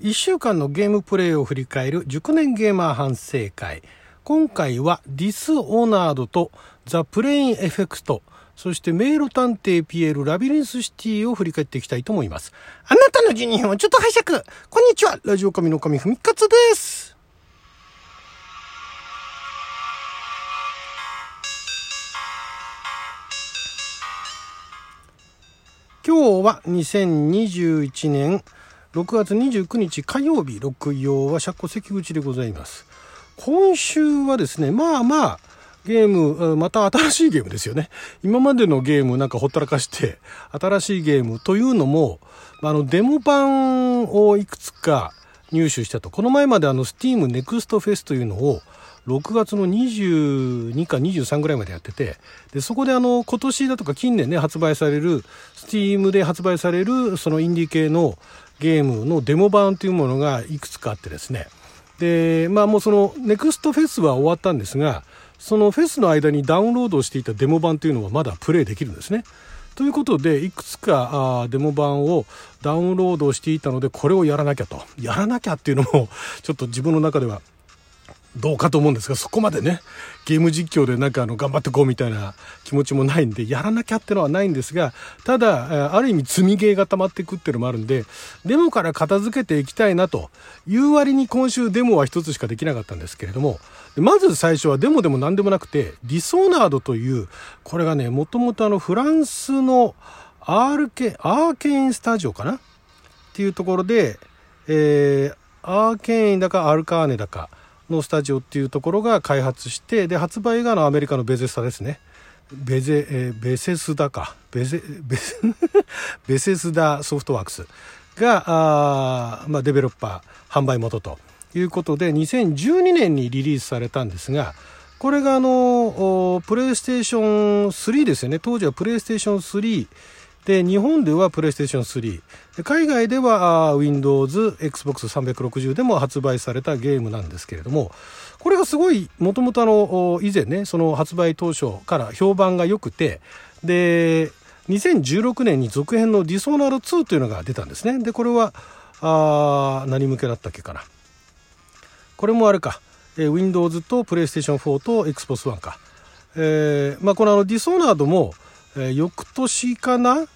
1週間のゲームプレイを振り返る熟年ゲーマー反省会。今回はディスオナードとザ・プレインエフェクト、そして迷路探偵ピエールラビリンスシティを振り返っていきたいと思います。あなたの12分をちょっと拝借こんにちはラジオ神の神ふみかつです今日は2021年6月29日火曜日、六曜は釈迦関口でございます。今週はですね、まあまあ、ゲーム、また新しいゲームですよね。今までのゲームなんかほったらかして、新しいゲームというのも、あの、デモ版をいくつか入手したと。この前まであの、Steam Next Fest というのを、6月の22か23ぐらいまでやってて、で、そこであの、今年だとか近年ね、発売される、Steam で発売される、そのインディ系のゲームのデモ版というものがいくつかあってですね、で、まあもうその、ネクストフェスは終わったんですが、そのフェスの間にダウンロードしていたデモ版というのはまだプレイできるんですね。ということで、いくつかあデモ版をダウンロードしていたので、これをやらなきゃと。やらなきゃっていうのも、ちょっと自分の中ではどうかと思うんですが、そこまでね、ゲーム実況でなんかあの、頑張ってこうみたいな気持ちもないんで、やらなきゃってのはないんですが、ただ、ある意味積みゲーが溜まっていくっていうのもあるんで、デモから片付けていきたいなという割に今週デモは一つしかできなかったんですけれども、まず最初はデモでも何でもなくて、ディソーナードという、これがね、もともとあの、フランスのアーケ、アーケインスタジオかな？っていうところで、えー、アーケインだかアルカーネだか、のスタジオっていうところが開発してで発売がのアメリカのベゼスタですね。ベゼ、えー、ベセスダか。ベゼベセ ベセスダソフトワークスがあ、まあ、デベロッパー販売元ということで2012年にリリースされたんですがこれがあのプレイステーション3ですよね。当時はプレイステーション3で、日本ではプレイステーション3。海外では Windows、Xbox 360でも発売されたゲームなんですけれども、これがすごい、もともとあの、以前ね、その発売当初から評判が良くて、で、2016年に続編のディソナル2というのが出たんですね。で、これは、あ何向けだったっけかな。これもあれか、え Windows と PlayStation 4と Xbox One か。えー、まあこのあのディスオナードも、えー、翌年かな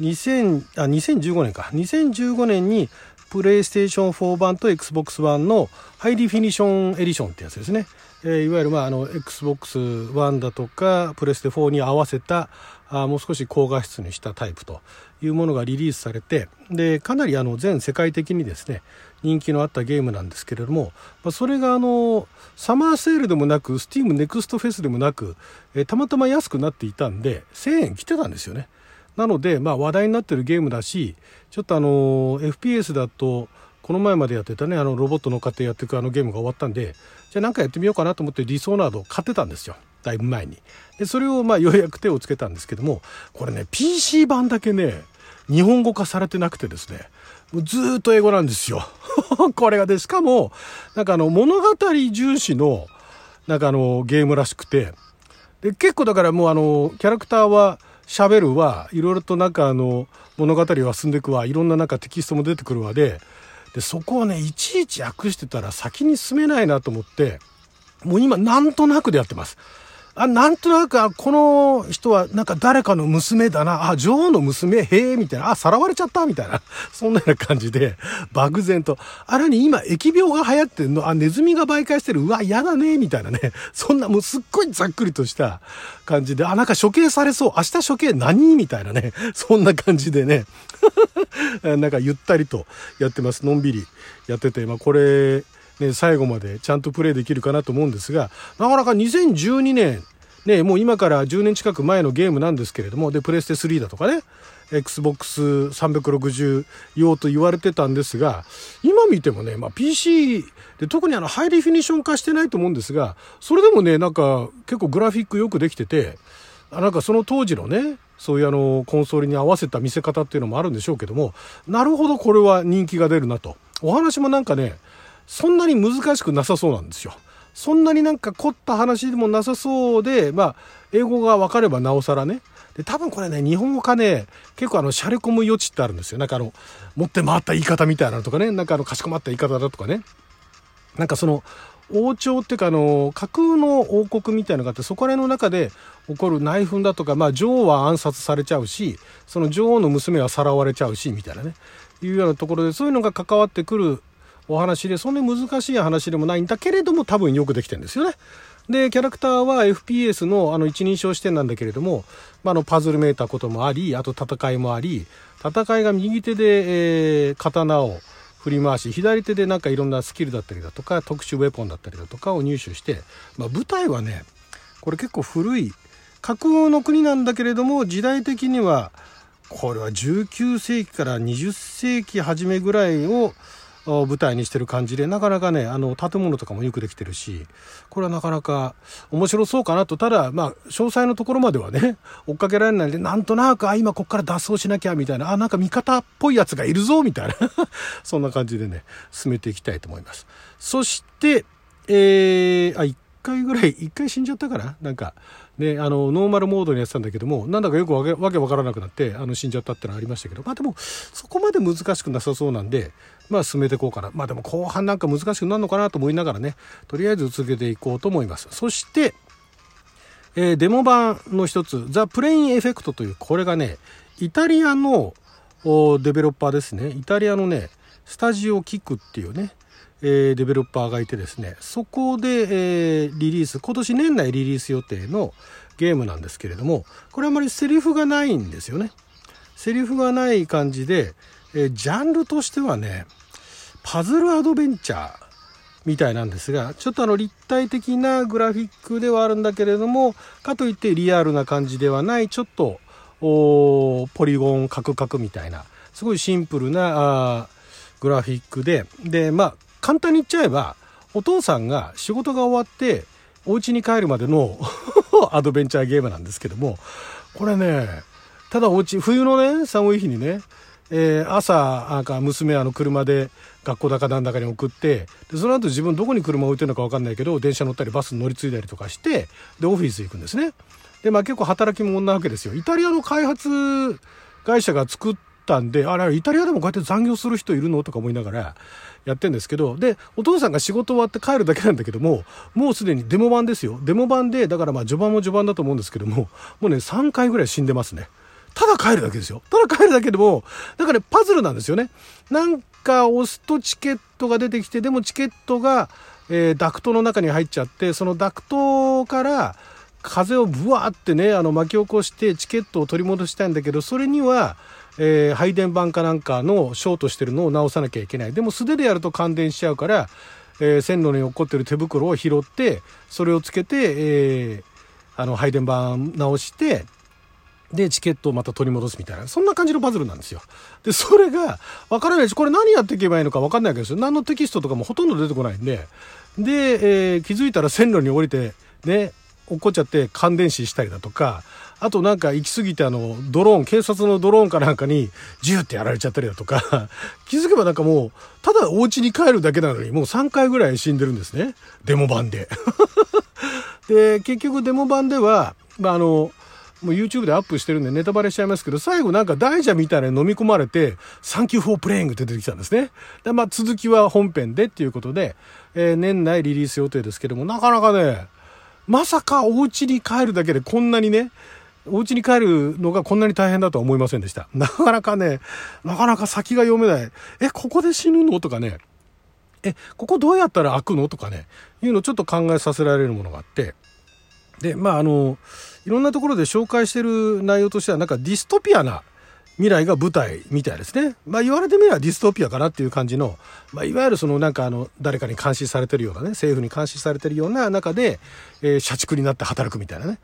？2000あ2015年か。2015年にプレイステーション4版と XBOX 版の High Definition Edition ってやつですね、えー、いわゆるまああの XBOX 1だとかプレステ4に合わせたあもう少し高画質にしたタイプというものがリリースされてでかなりあの全世界的にですね人気のあったゲームなんですけれども、まあ、それがあのサマーセールでもなく Steam ネクストフェスでもなく、え、たまたま安くなっていたんで1000円来てたんですよね。なので、まあ、話題になってるゲームだしちょっとあの FPS だとこの前までやってたねあのロボット乗っかってやっていくあのゲームが終わったんでじゃあなんかやってみようかなと思ってリソーナードを買ってたんですよ。だいぶ前にでそれをまあようやく手をつけたんですけどもこれね PC 版だけね日本語化されてなくてですねもうずっと英語なんですよ これがでしかもなんかあの物語重視のなんかあのゲームらしくてで結構だからもうあのキャラクターは喋るわいろいろとなんかあの物語は進んでいくわいろんななんかテキストも出てくるわででそこをねいちいち訳してたら先に進めないなと思ってもう今なんとなくでやってます。あ、なんとなく、この人はなんか誰かの娘だな。あ、女王の娘、へえ、みたいな。あ、さらわれちゃった、みたいな。そんなような感じで、漠然と。あれに今、疫病が流行ってんの？あ、ネズミが媒介してる。うわ、嫌だね、みたいなね。そんな、もうすっごいざっくりとした感じで、あ、なんか処刑されそう。明日処刑何？みたいなね。そんな感じでね。なんかゆったりとやってます。のんびりやってて、まあこれ、ね、最後までちゃんとプレイできるかなと思うんですが、なかなか2012年、ね、もう今から10年近く前のゲームなんですけれども、で、プレステ3だとかね、Xbox 360用と言われてたんですが、今見てもね、まあ、PC で特にあのハイディフィニション化してないと思うんですが、それでもね、なんか結構グラフィックよくできてて、なんかその当時のね、そういうあのコンソールに合わせた見せ方っていうのもあるんでしょうけども、なるほどこれは人気が出るなと。お話もなんかね、そんなに難しくなさそうなんですよ。そんなになんか凝った話でもなさそうで、まあ、英語が分かればなおさらね。で、多分これね、日本語化ね、結構あの、シャレ込む余地ってあるんですよ。なんかあの、持って回った言い方みたいなのとかね、なんかあの、かしこまった言い方だとかね。なんかその、王朝っていうかあの架空の王国みたいなのがあってそこら辺の中で起こる内紛だとか、まあ、女王は暗殺されちゃうしその女王の娘はさらわれちゃうしみたいなねいうようなところでそういうのが関わってくるお話でそんなに難しい話でもないんだけれども多分よくできてるんですよね。でキャラクターは FPS のあの一人称視点なんだけれども、まあ、のパズルめいたこともありあと戦いもあり戦いが右手で、えー、刀を振り回し左手でなんかいろんなスキルだったりだとか特殊ウェポンだったりだとかを入手して、まあ、舞台はねこれ結構古い架空の国なんだけれども時代的にはこれは19世紀から20世紀初めぐらいを舞台にしてる感じでなかなかねあの建物とかもよくできてるしこれはなかなか面白そうかなと。ただまあ詳細のところまではね 追っかけられないんでなんとなくあ今こっから脱走しなきゃみたいなあなんか味方っぽいやつがいるぞみたいな そんな感じでね進めていきたいと思います。そしてえー、あ1回ぐらい1回死んじゃったかな？なんかね、あの、ノーマルモードにやってたんだけども、なんだかよくわけわけわからなくなって、あの、死んじゃったってのはありましたけど、まあでも、そこまで難しくなさそうなんで、まあ進めていこうかな。まあでも後半なんか難しくなるのかなと思いながらね、とりあえず続けていこうと思います。そして、えー、デモ版の一つ、ザ・プレインエフェクトという、これがね、イタリアのデベロッパーですね。イタリアのね、スタジオキックっていうね、えー、デベロッパーがいてですねそこで、えー、リリース今年年内リリース予定のゲームなんですけれどもこれあまりセリフがないんですよねセリフがない感じで、えー、ジャンルとしてはねパズルアドベンチャーみたいなんですがちょっとあの立体的なグラフィックではあるんだけれどもかといってリアルな感じではないちょっとポリゴンカクカクみたいなすごいシンプルなあグラフィックででまあ簡単に言っちゃえばお父さんが仕事が終わってお家に帰るまでの アドベンチャーゲームなんですけどもこれねただお家冬のね寒い日にね、えー、朝なんか娘あの車で学校だかなんだかに送ってでその後自分どこに車を置いてるのか分かんないけど電車乗ったりバスに乗り継いだりとかしてでオフィス行くんですねでまあ結構働き者なわけですよイタリアの開発会社が作ったんであれイタリアでもこうやって残業する人いるのとか思いながらやってんですけど、で、お父さんが仕事終わって帰るだけなんだけども、もうすでにデモ版ですよ。デモ版で、だからまあ序盤も序盤だと思うんですけども、もうね、3回ぐらい死んでますね。ただ帰るだけですよ。ただ帰るだけでも、だから、ね、パズルなんですよね。なんか押すとチケットが出てきて、でもチケットが、えー、ダクトの中に入っちゃって、そのダクトから風をブワーってね、あの巻き起こしてチケットを取り戻したいんだけど、それには、えー、配電盤かなんかのショートしてるのを直さなきゃいけない。でも素手でやると感電しちゃうから、えー、線路に落っこってる手袋を拾って、それをつけて、えー、あの、配電盤直して、で、チケットをまた取り戻すみたいな、そんな感じのパズルなんですよ。で、それが、わからないし、これ何やっていけばいいのかわかんないわけですよ。何のテキストとかもほとんど出てこないんで、で、えー、気づいたら線路に降りて、ね、落っこっちゃって感電死したりだとか、あとなんか行き過ぎてあの、ドローン、警察のドローンかなんかに、ジューってやられちゃったりだとか、気づけばなんかもう、ただお家に帰るだけなのに、もう3回ぐらい死んでるんですね。デモ版で。で、結局デモ版では、まあ、あの、もう YouTube でアップしてるんでネタバレしちゃいますけど、最後なんか大蛇みたいな飲み込まれて、 Thank you for playing って出てきたんですね。で、まあ続きは本編でっていうことで、えー、年内リリース予定ですけども、なかなかね、まさかお家に帰るだけでこんなにね、お家に帰るのがこんなに大変だとは思いませんでした。なかなかね、なかなか先が読めない。え、ここで死ぬのとかね、え、ここどうやったら開くのとかね、いうのをちょっと考えさせられるものがあって、で、まああの、いろんなところで紹介してる内容としては、なんかディストピアな未来が舞台みたいですね。まあ言われてみればディストピアかなっていう感じの、まあいわゆるそのなんかあの、誰かに監視されてるようなね、政府に監視されてるような中で、えー、社畜になって働くみたいなね。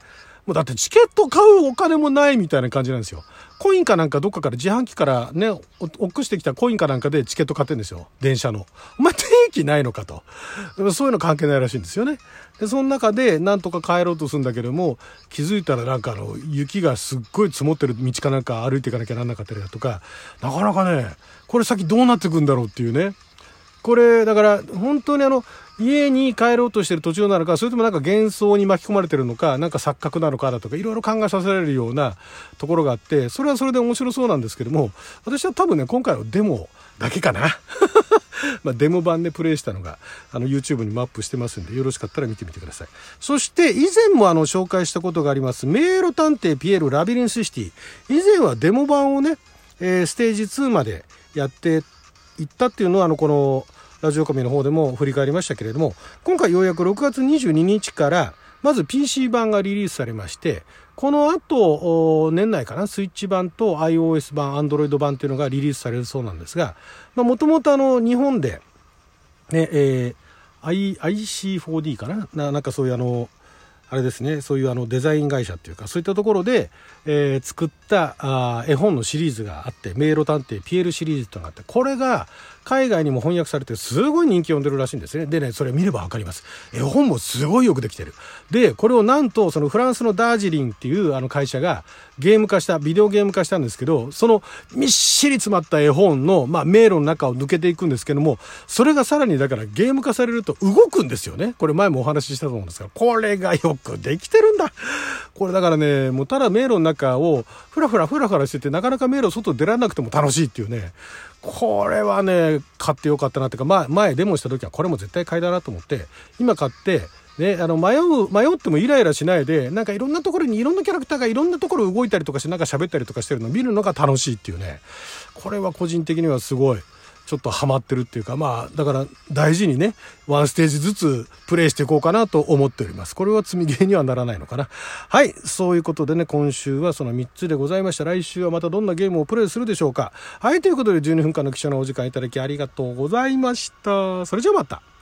もうだってチケット買うお金もないみたいな感じなんですよ。コインかなんかどっかから自販機からね、落っこしてきたコインかなんかでチケット買ってんですよ。電車の。お前定期ないのかと。そういうの関係ないらしいんですよね。で、その中でなんとか帰ろうとするんだけども、気づいたらなんかあの、雪がすっごい積もってる道かなんか歩いていかなきゃなんなかったりだとか、なかなかね、これ先どうなってくんだろうっていうね、これ、だから、本当にあの、家に帰ろうとしてる途中なのか、それともなんか幻想に巻き込まれてるのか、なんか錯覚なのかだとか、いろいろ考えさせられるようなところがあって、それはそれで面白そうなんですけども、私は多分ね、今回のデモだけかな。まあ、デモ版でプレイしたのが、あの、YouTube にもアップしてますんで、よろしかったら見てみてください。そして、以前もあの、紹介したことがあります、迷路探偵ピエールラビリンスシティ。以前はデモ版をね、えー、ステージ2までやっていったっていうのは、あの、この、ラジオコミの方でも振り返りましたけれども、今回ようやく6月22日から、まず PC 版がリリースされまして、この後、年内かな、スイッチ版と iOS 版、Android 版っていうのがリリースされるそうなんですが、もともとあの、日本で、ね、えー、IC4D かななんかそういうあの、あれですね、そういうあのデザイン会社っていうか、そういったところで、えー、作ったあ絵本のシリーズがあって、迷路探偵ピエールシリーズとなって、これが海外にも翻訳されてすごい人気を呼んでるらしいんですね。でね、それ見ればわかります。絵本もすごいよくできてる。で、これをなんと、そのフランスのダージリンっていうあの会社がゲーム化した、ビデオゲーム化したんですけど、そのみっしり詰まった絵本の、まあ、迷路の中を抜けていくんですけども、それがさらにだからゲーム化されると動くんですよね。これ前もお話ししたと思うんですが、これがよくできてるんだ。これだからね、もうただ迷路の中をふらふらふらふらしてて、なかなか迷路外出られなくても楽しいっていうね、これはね、買ってよかったなっていうか、まあ、前デモした時はこれも絶対買いだなと思って、今買って、ね、あの、迷う、迷ってもイライラしないで、なんかいろんなところにいろんなキャラクターがいろんなところ動いたりとかして、なんか喋ったりとかしてるのを見るのが楽しいっていうね。これは個人的にはすごい。ちょっとハマってるっていうか、まあ、だから大事にね、ワンステージずつプレイしていこうかなと思っております。これは積みゲーにはならないのかな。はい、そういうことでね、今週はその3つでございました。来週はまたどんなゲームをプレイするでしょうか。はい、ということで12分間の記者のお時間いただきありがとうございました。それじゃあまた。